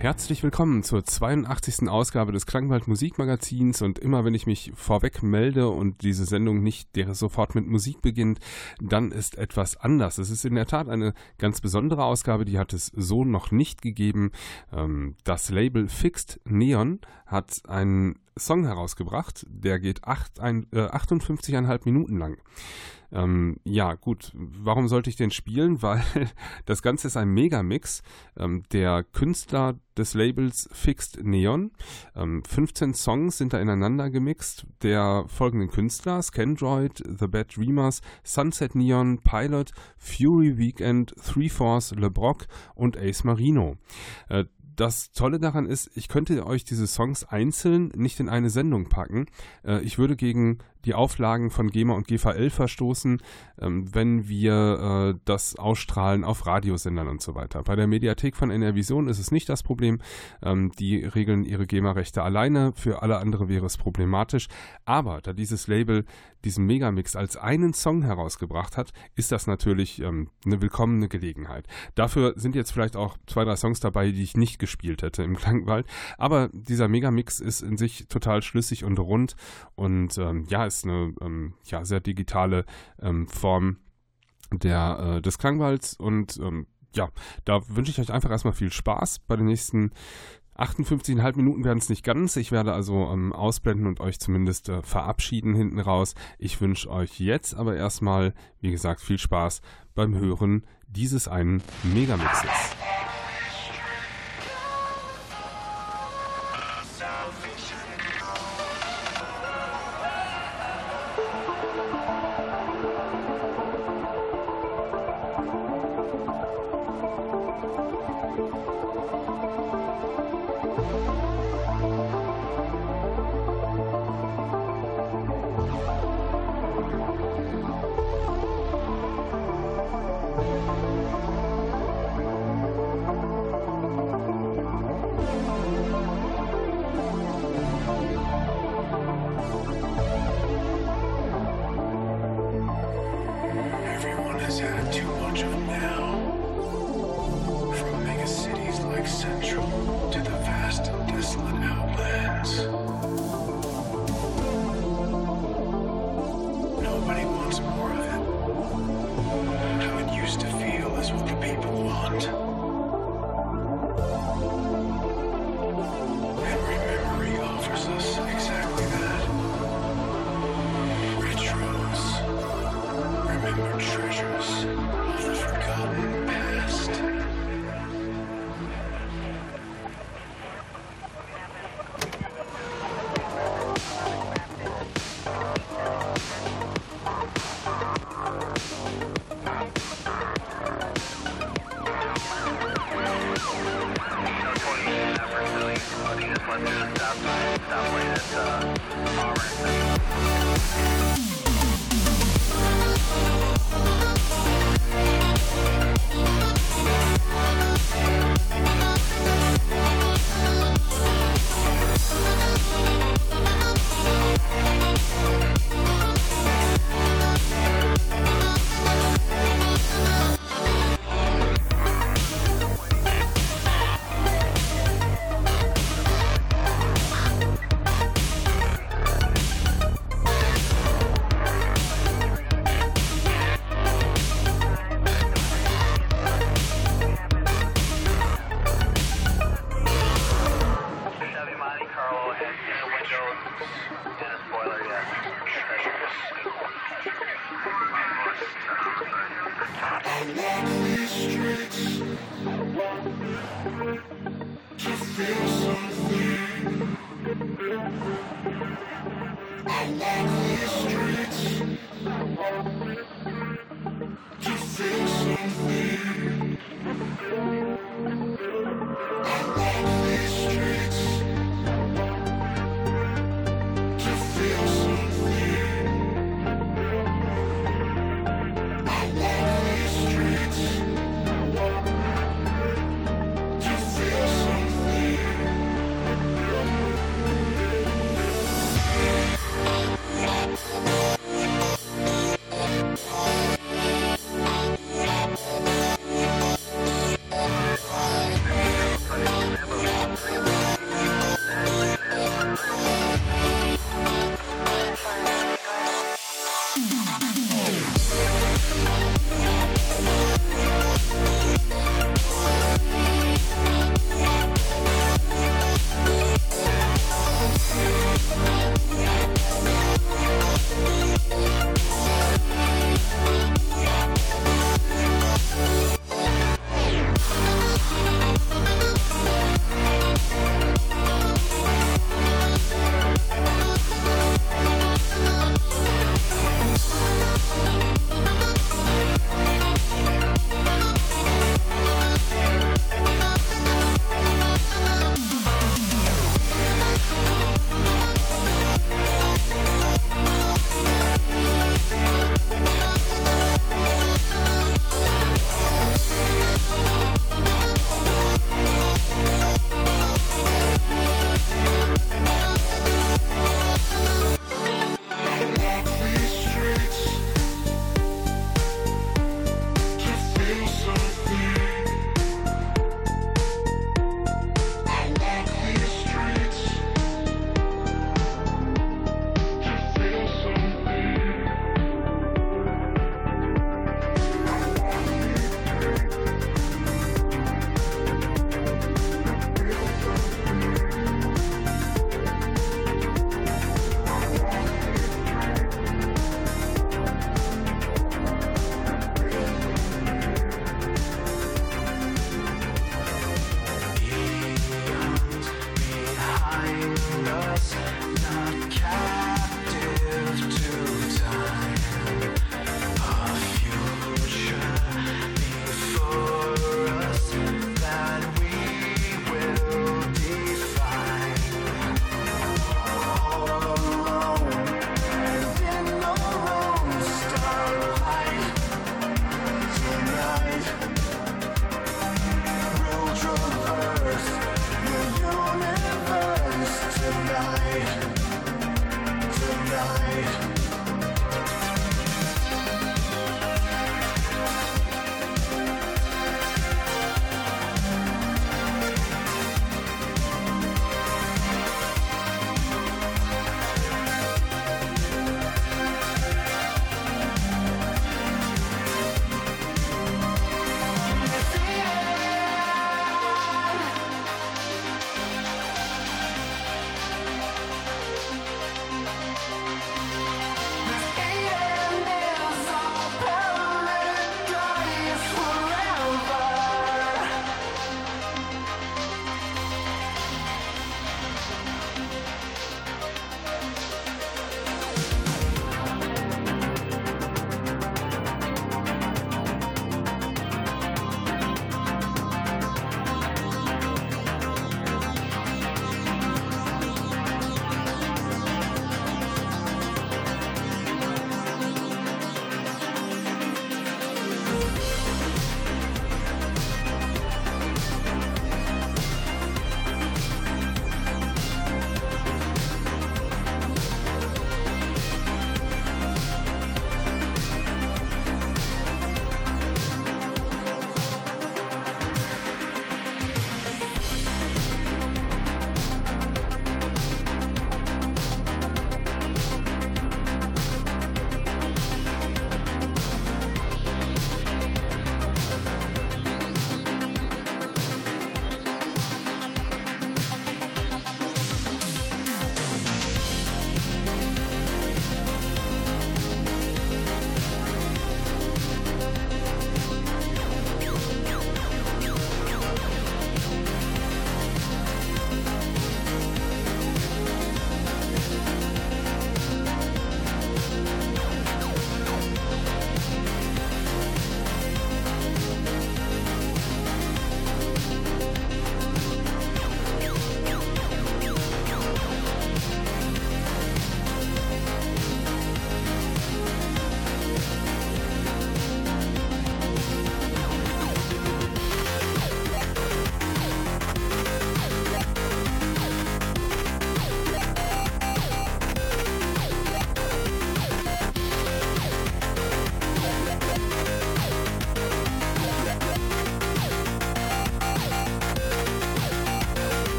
Herzlich willkommen zur 82. Ausgabe des Klangwald Musikmagazins und immer wenn ich mich vorweg melde und diese Sendung nicht sofort mit Musik beginnt, dann ist etwas anders. Es ist in der Tat eine ganz besondere Ausgabe, die hat es so noch nicht gegeben. Ähm, das Label Fixed Neon hat einen Song herausgebracht, der geht 58,5 äh, Minuten lang. Ähm, ja, gut. Warum sollte ich den spielen? Weil das Ganze ist ein Megamix. Ähm, der Künstler des Labels Fixed Neon. Ähm, 15 Songs sind da ineinander gemixt. Der folgenden Künstler: Scandroid, The Bad Dreamers, Sunset Neon, Pilot, Fury Weekend, Three Force, LeBrock und Ace Marino. Äh, das Tolle daran ist, ich könnte euch diese Songs einzeln nicht in eine Sendung packen. Äh, ich würde gegen die Auflagen von GEMA und GVL verstoßen, ähm, wenn wir äh, das ausstrahlen auf Radiosendern und so weiter. Bei der Mediathek von NR Vision ist es nicht das Problem. Ähm, die regeln ihre GEMA-Rechte alleine. Für alle anderen wäre es problematisch. Aber da dieses Label diesen Megamix als einen Song herausgebracht hat, ist das natürlich ähm, eine willkommene Gelegenheit. Dafür sind jetzt vielleicht auch zwei, drei Songs dabei, die ich nicht gespielt hätte im Klangwald. Aber dieser Megamix ist in sich total schlüssig und rund und ähm, ja, ist eine ähm, ja, sehr digitale ähm, Form der, äh, des Klangwalds und ähm, ja, da wünsche ich euch einfach erstmal viel Spaß bei den nächsten 58,5 Minuten werden es nicht ganz. Ich werde also ähm, ausblenden und euch zumindest äh, verabschieden hinten raus. Ich wünsche euch jetzt aber erstmal, wie gesagt, viel Spaß beim Hören dieses einen Megamixes. tonight, tonight.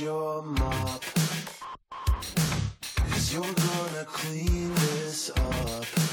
your mop. Cause you're gonna clean this up.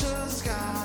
ocean sky.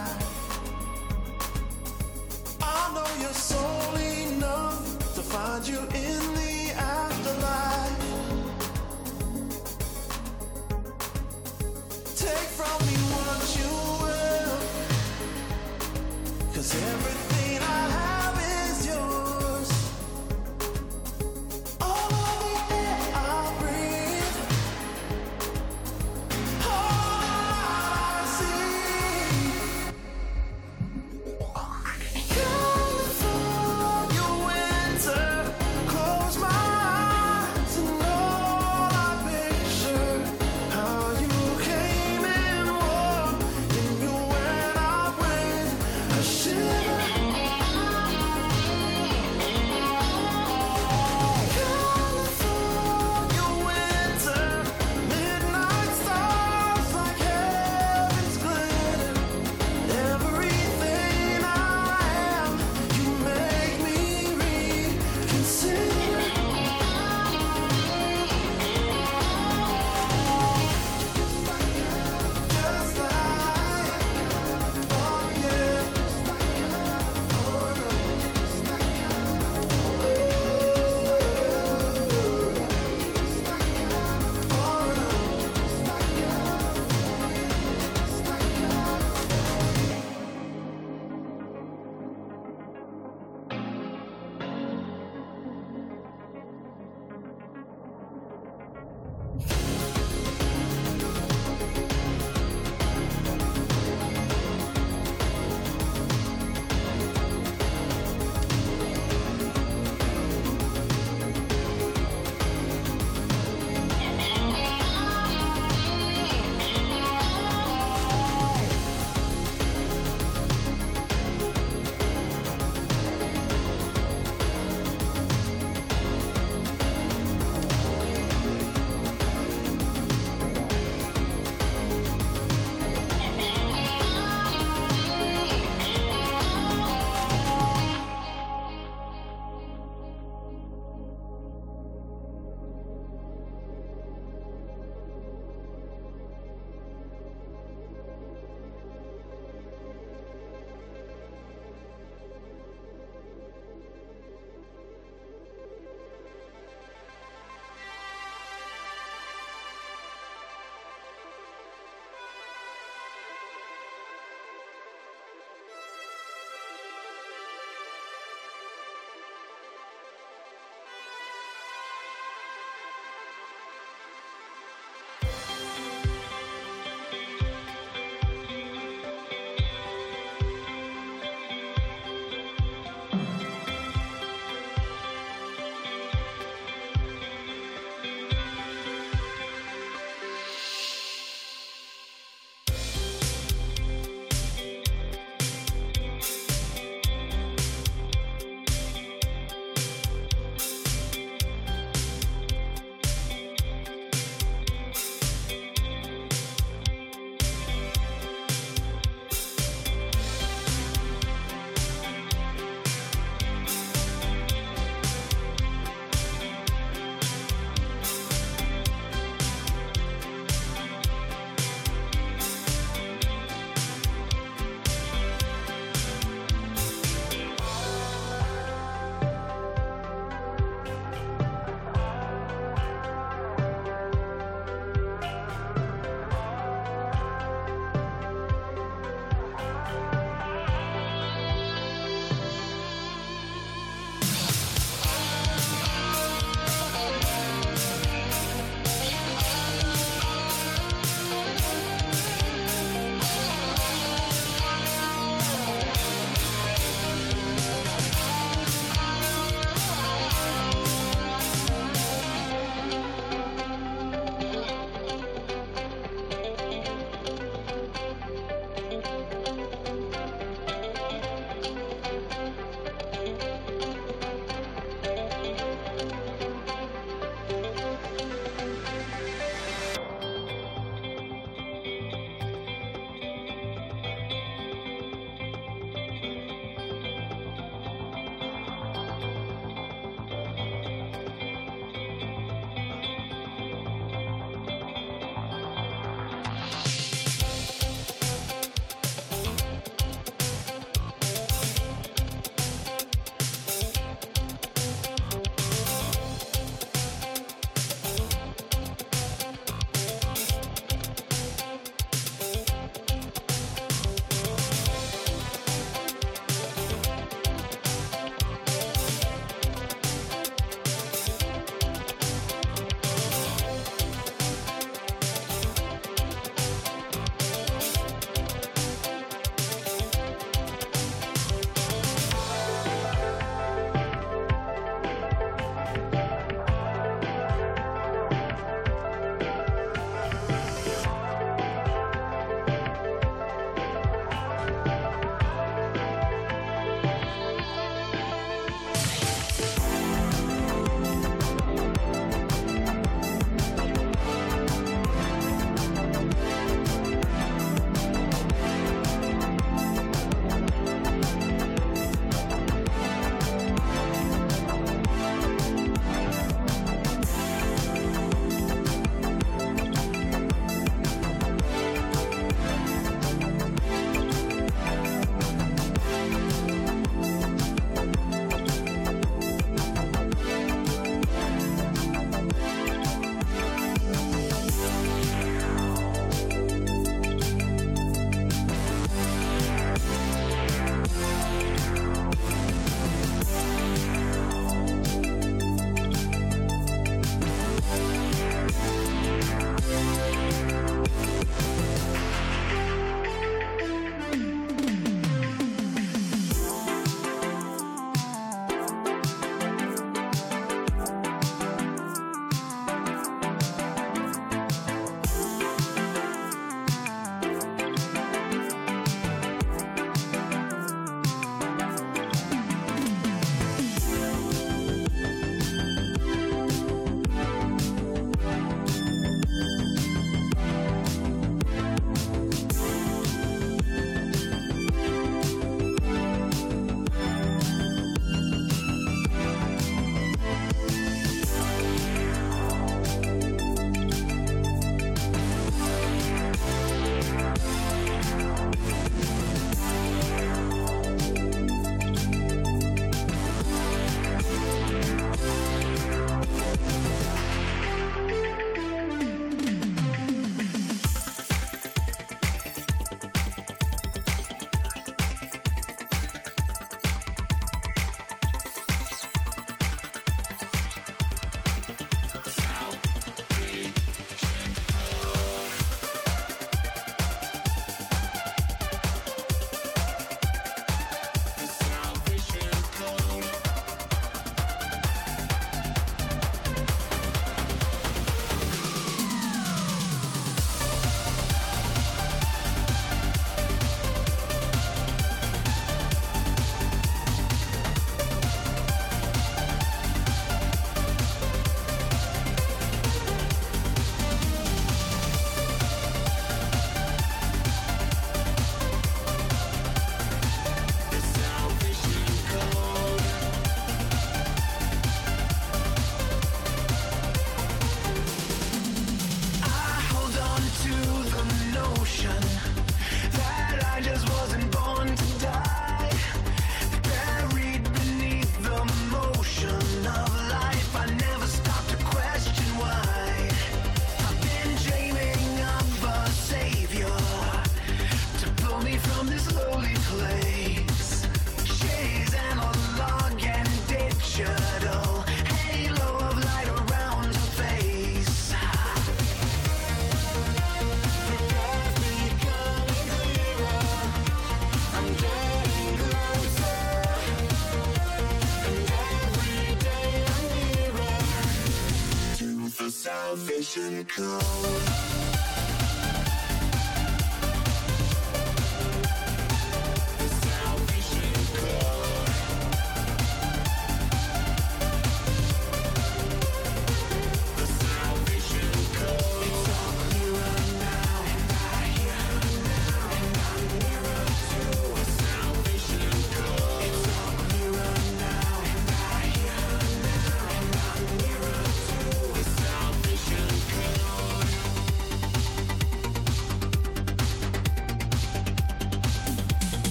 salvation call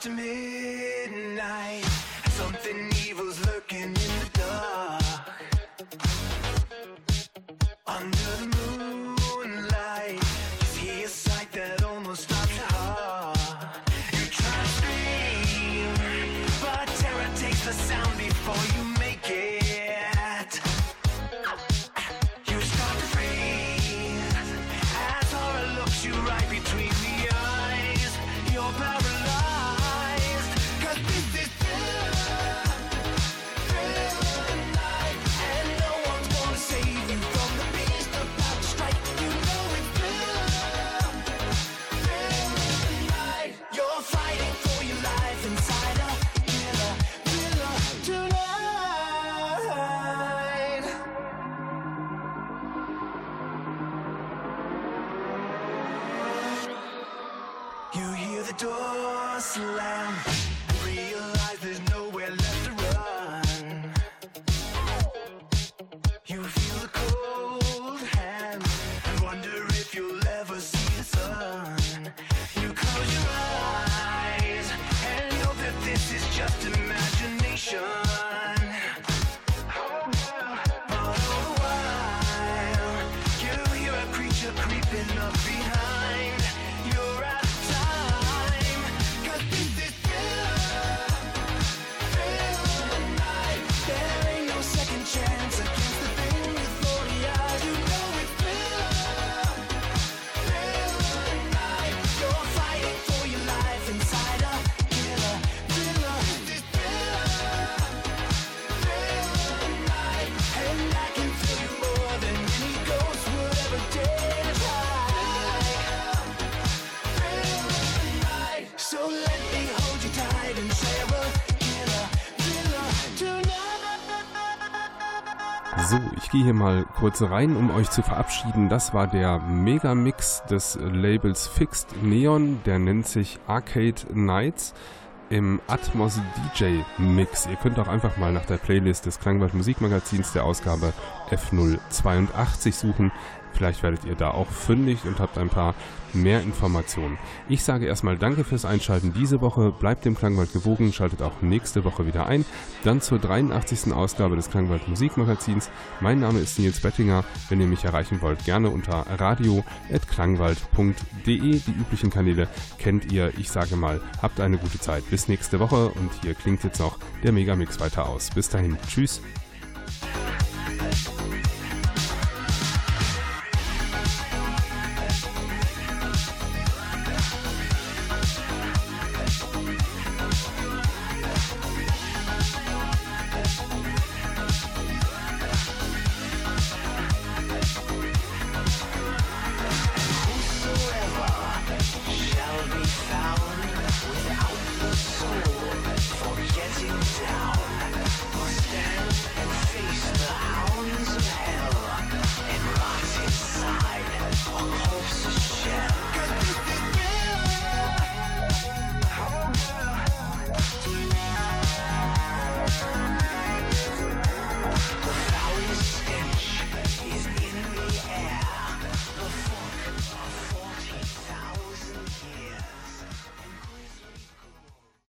To midnight. Something evil's lurking in the dark. So, ich gehe hier mal kurz rein, um euch zu verabschieden. Das war der Megamix des Labels Fixed Neon. Der nennt sich Arcade Nights im Atmos DJ Mix. Ihr könnt auch einfach mal nach der Playlist des Klangwald Musikmagazins der Ausgabe F082 suchen. Vielleicht werdet ihr da auch fündig und habt ein paar mehr Informationen. Ich sage erstmal Danke fürs Einschalten diese Woche. Bleibt dem Klangwald gewogen, schaltet auch nächste Woche wieder ein. Dann zur 83. Ausgabe des Klangwald Musikmagazins. Mein Name ist Nils Bettinger. Wenn ihr mich erreichen wollt, gerne unter radio.klangwald.de. Die üblichen Kanäle kennt ihr. Ich sage mal, habt eine gute Zeit. Bis nächste Woche und hier klingt jetzt noch der Megamix weiter aus. Bis dahin. Tschüss.